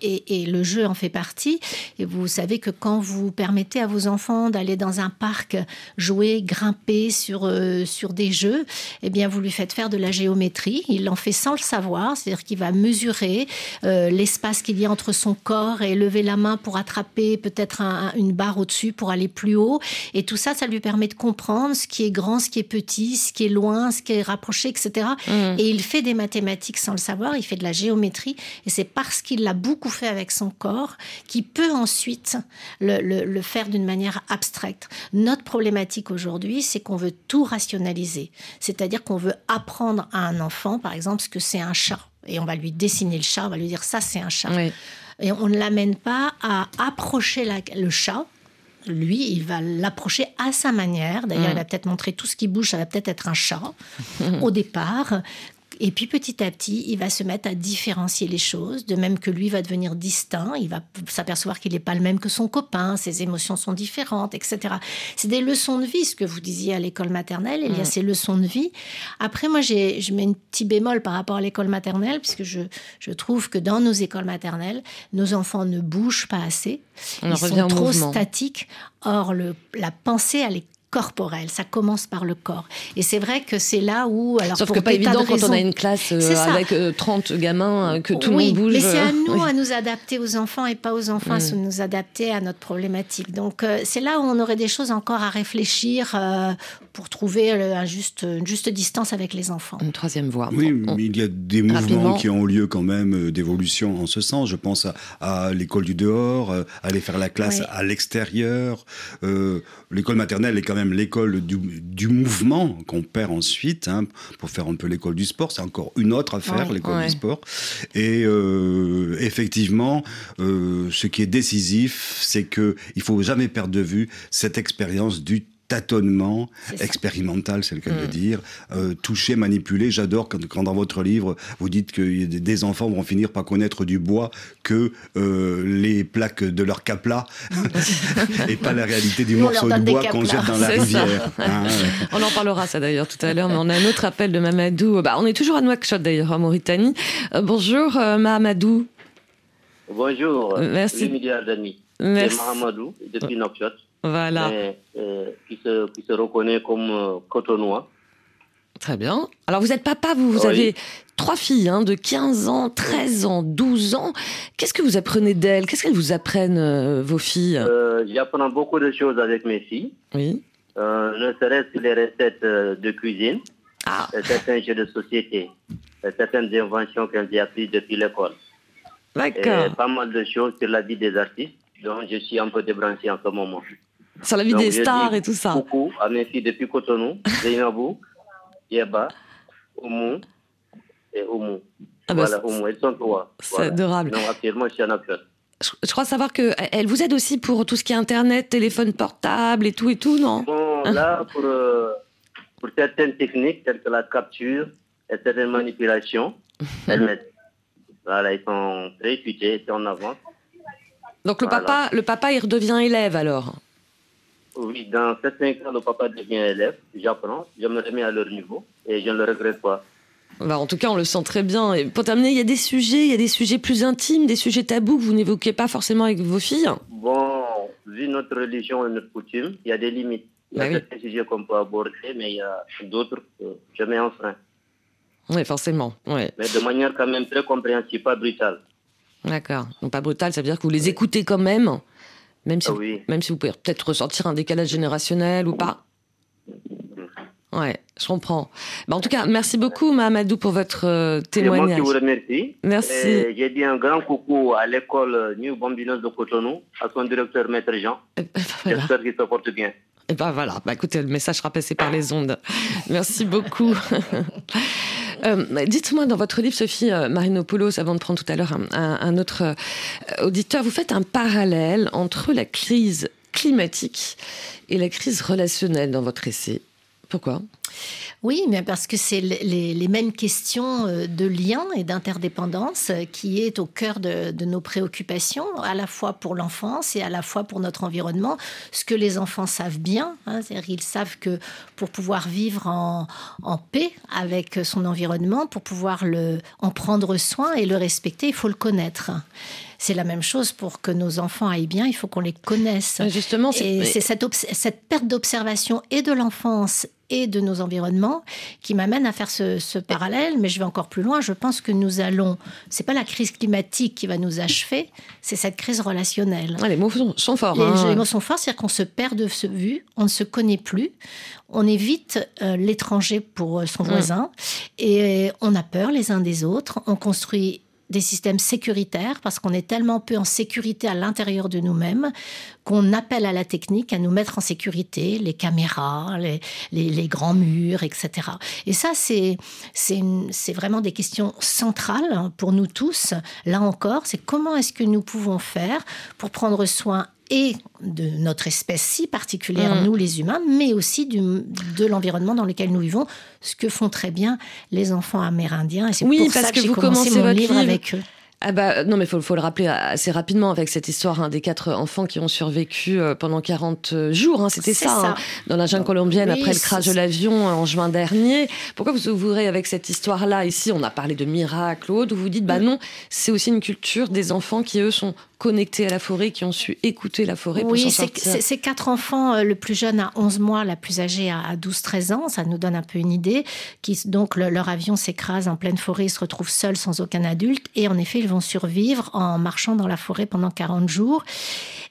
le jeu en fait partie. Et vous savez que quand vous permettez à vos enfants d'aller dans un parc jouer, grimper sur, euh, sur des jeux, eh bien vous lui faites faire de la géométrie. Il en fait sans le savoir, c'est-à-dire qu'il va mesurer euh, l'espace qu'il y a entre son corps et lever la main pour attraper peut-être une barre au-dessus pour aller plus haut. Et tout ça, ça lui permet de comprendre ce qui est grand, ce qui est petit, ce qui est loin, ce qui est rapproché, etc. Mmh. Et il fait des mathématiques sans le savoir, il fait de la géométrie, et c'est parce qu'il l'a beaucoup fait avec son corps qu'il peut ensuite le, faire d'une manière abstraite. Notre problématique aujourd'hui, c'est qu'on veut tout rationaliser, c'est-à-dire qu'on veut apprendre à un enfant, par exemple, ce que c'est un chat, et on va lui dessiner le chat, on va lui dire ça c'est un chat. Et on ne l'amène pas à approcher le chat, lui, il va l'approcher à sa manière. D'ailleurs, mm. il va peut-être montrer tout ce qui bouge, ça va peut-être être un chat au départ. Et puis petit à petit, il va se mettre à différencier les choses, de même que lui va devenir distinct, il va s'apercevoir qu'il n'est pas le même que son copain, ses émotions sont différentes, etc. C'est des leçons de vie, ce que vous disiez à l'école maternelle, il y a ces leçons de vie. Après, moi, je mets un petit bémol par rapport à l'école maternelle, puisque je, je trouve que dans nos écoles maternelles, nos enfants ne bougent pas assez, ils sont trop statiques. Or, le, la pensée, elle est corporel, ça commence par le corps. Et c'est vrai que c'est là où... Alors, Sauf que pas évident quand on a une classe euh, avec 30 euh, gamins, euh, que tout le monde bouge. Mais c'est à nous à nous adapter aux enfants et pas aux enfants à mm. nous adapter à notre problématique. Donc c'est là où on aurait des choses encore à réfléchir pour trouver un juste, une juste distance avec les enfants. Une troisième voie. Oui, mais il y a des mouvements qui ont lieu quand même d'évolution en ce sens. Je pense à, l'école du dehors, aller faire la classe à l'extérieur. l'école maternelle est quand même l'école du, mouvement qu'on perd ensuite, hein, pour faire un peu l'école du sport. C'est encore une autre affaire, l'école du sport. Et euh, effectivement, euh, ce qui est décisif, c'est que il faut jamais perdre de vue cette expérience du tâtonnement expérimental, c'est le cas de le Mm. dire, euh, toucher, manipuler. J'adore quand, quand dans votre livre, vous dites que des- enfants vont finir par connaître du bois que euh, les plaques de leur capla et pas la réalité du Nous, morceau de bois qu'on jette dans la rivière. hein. On en parlera ça d'ailleurs tout à l'heure, mais on a un autre appel de Mamadou. Bah, on est toujours à Nouakchott d'ailleurs, en Mauritanie. Euh, bonjour euh, Mahamadou. Bonjour, Euh, merci. 8 milliards d'amis. Merci. C'est Mahamadou, depuis Nouakchott. Voilà. mais, euh, qui, se, qui se reconnaît comme euh, cotonois. Très bien. Alors vous êtes papa, vous, vous Oui. avez trois filles hein, de 15 ans, 13 ans, 12 ans. Qu'est-ce que vous apprenez d'elles? Qu'est-ce qu'elles vous apprennent, euh, vos filles? Euh, J'apprends beaucoup de choses avec mes filles. Oui. Ne serait-ce que les recettes de cuisine, Ah. certains jeux de société, certaines inventions qu'elles ont apprises depuis l'école. D'accord. Pas mal de choses sur la vie des artistes, dont je suis un peu débranché en ce moment. Sur la vie Donc, des stars et tout ça. Coucou à mes filles depuis Cotonou, Zainabou, Yeba, Oumou et Oumou. Ah bah, voilà, Oumou, elles sont trois. c'est Voilà. adorable. Sinon, actuellement, je suis en Afrique. Je, crois savoir que elle vous aide aussi pour tout ce qui est internet, téléphone portable et tout et tout, non? Bon, Hein là, pour, euh, pour certaines techniques, telles que la capture et certaines manipulations, elles m'aident. Voilà, ils sont très futés, ils sont en avance. Donc le Voilà. papa, le papa, il redevient élève alors? Oui, dans certains cas, le papa devient élève, j'apprends, je me remets à leur niveau et je ne le regrette pas. Bah, en tout cas, on le sent très bien. Et pour terminer, il y a des sujets, il y a des sujets plus intimes, des sujets tabous que vous n'évoquez pas forcément avec vos filles? Bon, vu notre religion et notre coutume, il y a des limites. Il y a Bah oui. certains sujets qu'on peut aborder, mais il y a d'autres que je mets en frein. Oui, forcément. Ouais. Mais de manière quand même très compréhensible, pas brutale. D'accord. Donc pas brutal, ça veut dire que vous les écoutez quand même, même si, Ah oui. même si vous pouvez peut-être ressentir un décalage générationnel ou pas. Ouais, je comprends. Bah, en tout cas, merci beaucoup, Mahamadou, pour votre euh, C'est moi témoignage. qui vous remercie. Merci. J'ai dit un grand coucou à l'école New Bambinos de Cotonou, à son directeur Maître Jean. J'espère qu'il se porte bien. Et ben voilà, bah écoutez, le message sera passé par les ondes. Merci beaucoup. Euh, Dites-moi, dans votre livre, Sophie euh, Marinopoulos, avant de prendre tout à l'heure un, autre euh, auditeur, vous faites un parallèle entre la crise climatique et la crise relationnelle dans votre essai. Pourquoi? Oui, mais parce que c'est les, les- mêmes questions euh, de lien et d'interdépendance euh, qui est au cœur de, de nos préoccupations, à la fois pour l'enfance et à la fois pour notre environnement. Ce que les enfants savent bien, hein, c'est-à-dire qu'ils savent que pour pouvoir vivre en, en paix avec son environnement, pour pouvoir le, en prendre soin et le respecter, il faut le connaître. C'est la même chose pour que nos enfants aillent bien, il faut qu'on les connaisse. Justement, c'est- cette perte d'observation et de l'enfance et de nos environnements qui m'amène à faire ce, ce parallèle, mais je vais encore plus loin. Je pense que nous allons. C'est pas la crise climatique qui va nous achever, c'est cette crise relationnelle. les mots sont, sont forts. Les, hein. les mots sont forts, c'est-à-dire qu'on se perd de ce vue, on ne se connaît plus, on évite euh, l'étranger pour euh, son Mm. voisin, et on a peur les uns des autres, on construit des systèmes sécuritaires parce qu'on est tellement peu en sécurité à l'intérieur de nous-mêmes qu'on appelle à la technique à nous mettre en sécurité, les caméras, les, les- grands murs, etc. Et ça, c'est vraiment des questions centrales pour nous tous. Là encore, c'est comment est-ce que nous pouvons faire pour prendre soin et de notre espèce si particulière, Mm. nous les humains, mais aussi du, de l'environnement dans lequel nous vivons, ce que font très bien les enfants amérindiens. Et c'est Oui, pour parce ça que, vous commencé commencez mon votre livre livre avec eux. Ah bah non mais faut faut le rappeler assez rapidement avec cette histoire hein, des quatre enfants qui ont survécu euh, pendant 40 jours hein, c'était ça, ça. hein, dans la jungle colombienne Oui, après le crash de l'avion euh, en juin dernier. Pourquoi vous ouvrez avec cette histoire là ici on a parlé de miracle autre vous dites bah non c'est aussi une culture des enfants qui eux sont connectés à la forêt qui ont su écouter la forêt pour Oui, c'est sortir. c'est quatre enfants, euh, le plus jeune a 11 mois, la plus âgée a 12-13 ans, ça nous donne un peu une idée, qui donc le- leur avion s'écrase en pleine forêt, ils se retrouvent seuls sans aucun adulte, et en effet ils vont survivre en marchant dans la forêt pendant 40 jours.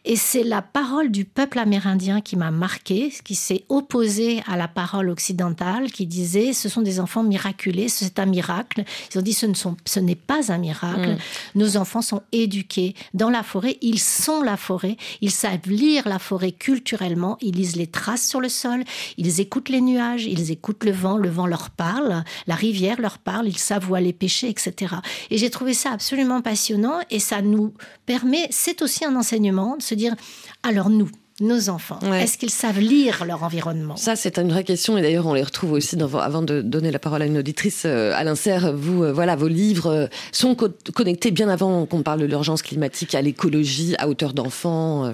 Et c'est la parole du peuple amérindien qui m'a marqué, qui s'est opposé à la parole occidentale, qui disait ce sont des enfants miraculés, c'est un miracle. Ils ont dit ce ne sont, ce n'est pas un miracle. Mm. Nos enfants sont éduqués dans la forêt, ils sont la forêt, ils savent lire la forêt culturellement, ils lisent les traces sur le sol, ils écoutent les nuages, ils écoutent le vent, le vent leur parle, la rivière leur parle, ils savent où aller pêcher, etc. Et j'ai trouvé ça absolument passionnant et ça nous permet, c'est aussi un enseignement de se dire, alors nous, nos enfants Est-ce qu'ils savent lire leur environnement? Ça, c'est une vraie question. Et d'ailleurs, on les retrouve aussi dans, avant de donner la parole à une auditrice. Euh, Alain Serre, vous, euh, voilà, vos livres euh, sont connectés bien avant qu'on parle de l'urgence climatique à l'écologie, à hauteur d'enfants.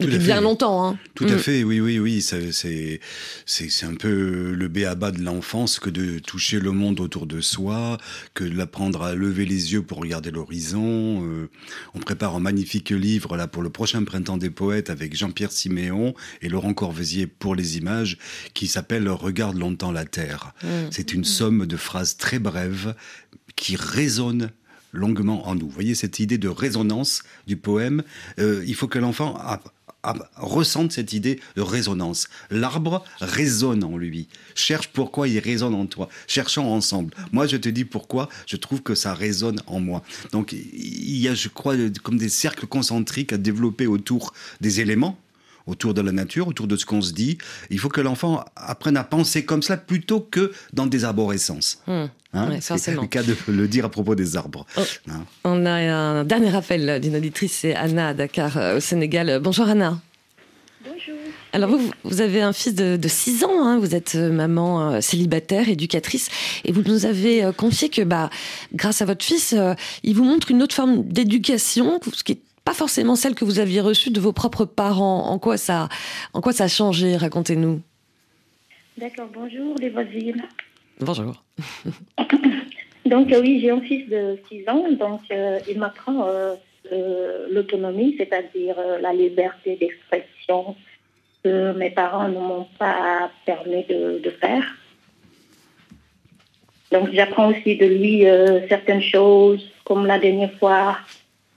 Depuis bien longtemps. Hein. Tout à mm. fait, oui, oui, oui. C'est un peu le béaba de l'enfance que de toucher le monde autour de soi, que de l'apprendre à lever les yeux pour regarder l'horizon. Euh, on prépare un magnifique livre là pour le prochain printemps des poètes avec Jean-Pierre Siméon et Laurent Corvesier pour les images qui s'appelle Regarde longtemps la terre. Mm. C'est une somme de phrases très brèves qui résonnent longuement en nous. Vous voyez cette idée de résonance du poème. Euh, il faut que l'enfant ressentent cette idée de résonance. L'arbre résonne en lui. Cherche pourquoi il résonne en toi. Cherchons ensemble. Moi, je te dis pourquoi je trouve que ça résonne en moi. Donc, il y a, je crois, comme des cercles concentriques à développer autour des éléments autour de la nature, autour de ce qu'on se dit. Il faut que l'enfant apprenne à penser comme cela plutôt que dans des arborescences. Mmh. Hein c'est le cas de le dire à propos des arbres. Oh. Hein. On a un dernier appel d'une auditrice, c'est Anna à Dakar, euh, au Sénégal. Bonjour Anna. Bonjour. Alors vous, vous avez un fils de, 6 ans, hein. vous êtes euh, maman euh, célibataire, éducatrice, et vous nous avez confié que bah, grâce à votre fils, il vous montre une autre forme d'éducation, ce qui est pas forcément celle que vous aviez reçue de vos propres parents. En quoi ça, en quoi ça a changé Racontez-nous. D'accord, bonjour les voisines. Bonjour. donc euh, oui, j'ai un fils de 6 ans, donc euh, il m'apprend euh, l'autonomie, c'est-à-dire la liberté d'expression que mes parents ne m'ont pas permis de, de, faire. Donc j'apprends aussi de lui certaines choses, comme la dernière fois,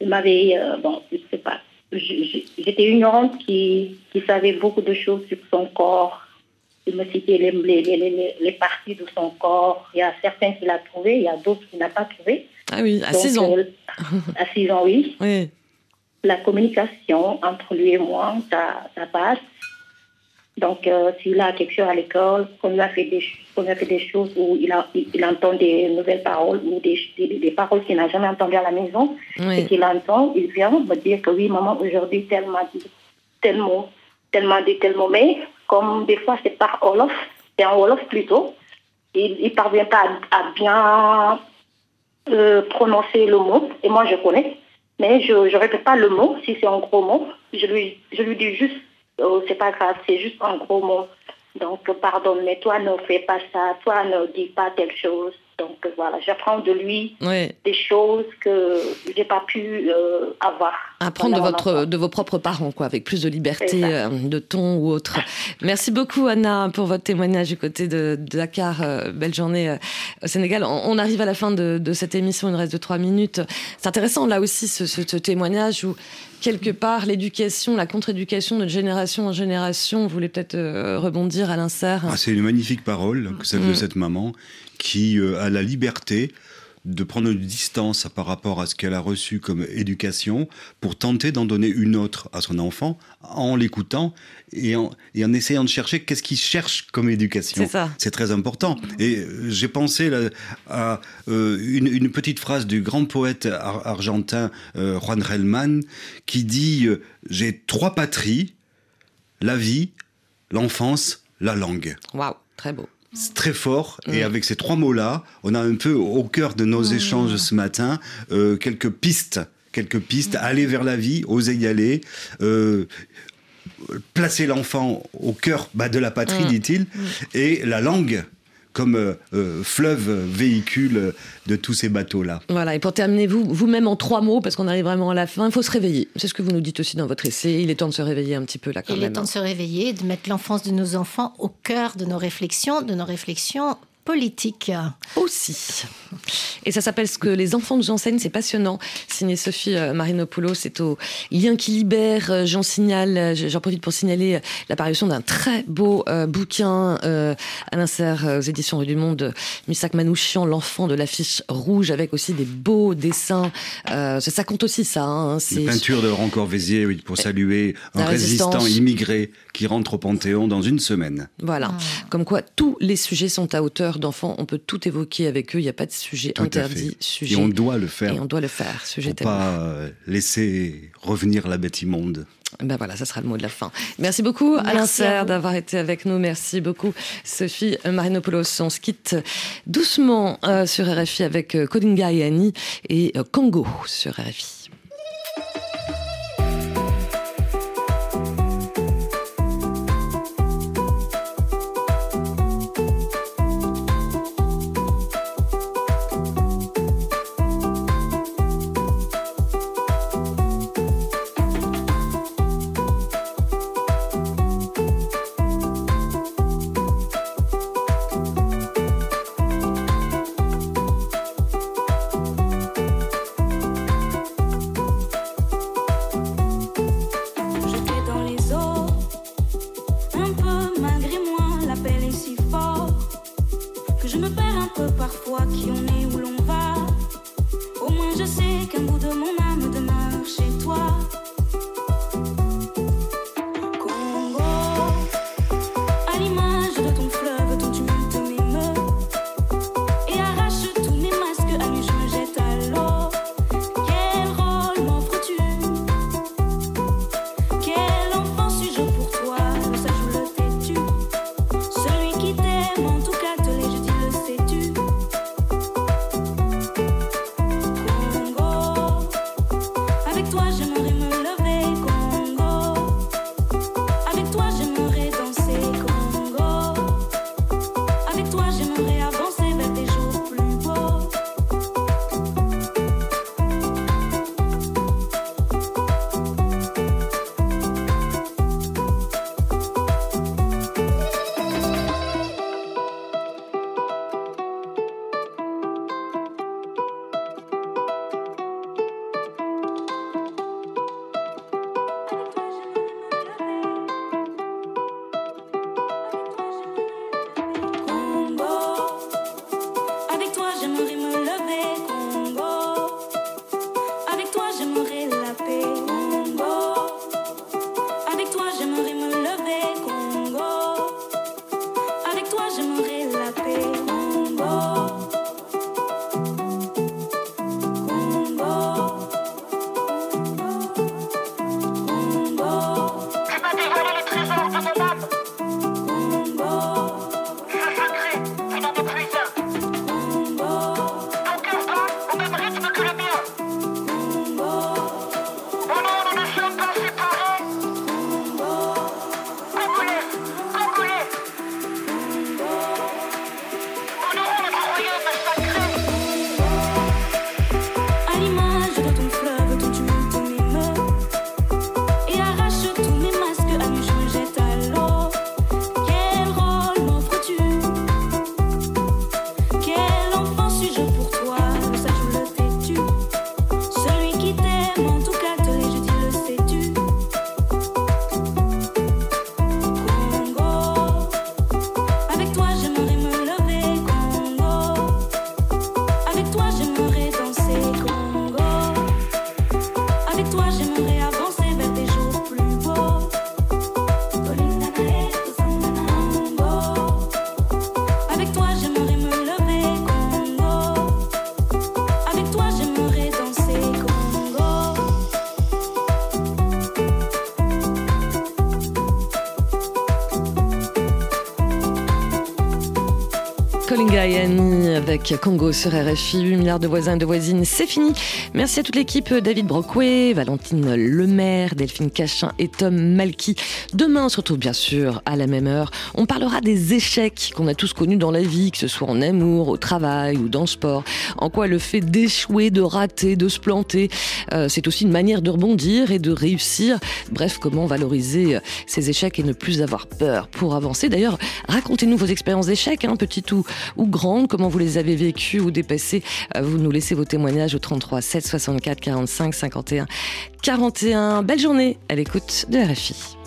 il m'avait, euh, bon, je sais pas, j'étais ignorante qui, qui savait beaucoup de choses sur son corps. Il me citait les, les, les, parties de son corps. Il y a certains qu'il a trouvés, il y a d'autres qu'il n'a pas trouvés. Ah oui, à 6 ans. Euh, à 6 ans, oui. oui. La communication entre lui et moi, ça, ça passe. Donc, euh, s'il a quelque chose à l'école, qu'on lui a fait des, a fait des choses où il, a, il, entend des nouvelles paroles ou des, des, paroles qu'il n'a jamais entendues à la maison, et qu'il entend, il vient me dire que oui, maman, aujourd'hui, tel m'a dit tel mot, tel m'a dit tel mot. Mais comme des fois, c'est par Olof, c'est en Olof plutôt, il ne parvient pas à, bien euh, prononcer le mot, et moi, je connais. Mais je ne répète pas le mot, si c'est un gros mot. Je lui, je lui dis juste oh, c'est pas grave, c'est juste un gros mot. Donc, pardon, mais toi ne fais pas ça, toi ne dis pas telle chose. Donc voilà, j'apprends de lui des choses que j'ai pas pu euh, avoir. Apprendre de, votre, de vos propres parents, quoi, avec plus de liberté euh, de ton ou autre. Merci beaucoup, Anna, pour votre témoignage du côté de, Dakar. Euh, belle journée au Sénégal. On, arrive à la fin de, cette émission, il nous reste de trois minutes. C'est intéressant, là aussi, ce, ce témoignage où quelque part, l'éducation, la contre-éducation de génération en génération, vous voulez peut-être euh, rebondir à l'insert ah, C'est une magnifique parole, celle de mm. cette maman, qui euh, a la liberté de prendre une distance par rapport à ce qu'elle a reçu comme éducation pour tenter d'en donner une autre à son enfant en l'écoutant et en, essayant de chercher qu'est-ce qu'il cherche comme éducation. C'est très important. Et euh, j'ai pensé à euh, une, petite phrase du grand poète argentin euh, Juan Relman qui dit J'ai trois patries, la vie, l'enfance, la langue. Waouh, très beau. C'est très fort. Et mm. avec ces trois mots-là, on a un peu au cœur de nos mm. échanges ce matin euh, quelques pistes. Quelques pistes. Mm. Aller vers la vie, oser y aller. Euh, placer l'enfant au cœur bah, de la patrie, dit-il. Et la langue comme euh, euh, fleuve véhicule de tous ces bateaux-là. Voilà, et pour terminer, vous, vous-même en trois mots, parce qu'on arrive vraiment à la fin, il faut se réveiller. C'est ce que vous nous dites aussi dans votre essai. Il est temps de se réveiller un petit peu là quand même. Il est temps de se réveiller, de mettre l'enfance de nos enfants au cœur de nos réflexions, de nos réflexions politique. Aussi. Et ça s'appelle Ce que les enfants nous enseignent, c'est passionnant. Signé Sophie euh, Marinopoulos, c'est au Lien qui libère. Euh, j'en signale, euh, j'en profite pour signaler l'apparition d'un très beau bouquin à l'insert aux éditions Rue du Monde, Misak Manouchian, l'enfant de l'affiche rouge, avec aussi des beaux dessins. ça, compte aussi ça. Hein, Une peinture de Rancor Vézier, oui, pour saluer un résistant immigré qui rentre au Panthéon dans une semaine. Voilà. Ah. Comme quoi, tous les sujets sont à hauteur d'enfants, on peut tout évoquer avec eux, il n'y a pas de sujet interdit. Sujet... Et on doit le faire. Et on doit le faire, sujet Pour pas euh, laisser revenir la bête immonde. Ben voilà, ça sera le mot de la fin. Merci beaucoup Alain Serre d'avoir été avec nous. Merci beaucoup Sophie Marinopoulos. On se quitte doucement euh, sur RFI avec euh, Kodinga et Annie et euh, Congo sur RFI. Congo sur RFI, 8 milliards de voisins et de voisines, c'est fini. Merci à toute l'équipe, David Brockway, Valentine Lemaire, Delphine Cachin et Tom Malky. Demain, on se retrouve bien sûr à la même heure. On parlera des échecs qu'on a tous connus dans la vie, que ce soit en amour, au travail ou dans le sport. En quoi le fait d'échouer, de rater, de se planter, euh, c'est aussi une manière de rebondir et de réussir. Bref, comment valoriser euh, ces échecs et ne plus avoir peur pour avancer. D'ailleurs, racontez-nous vos expériences d'échecs, hein, petites ou, ou grandes, comment vous les avez vécues ou dépassées. Euh, vous nous laissez vos témoignages au 33 7 64 45 51 41. Belle journée à l'écoute de RFI.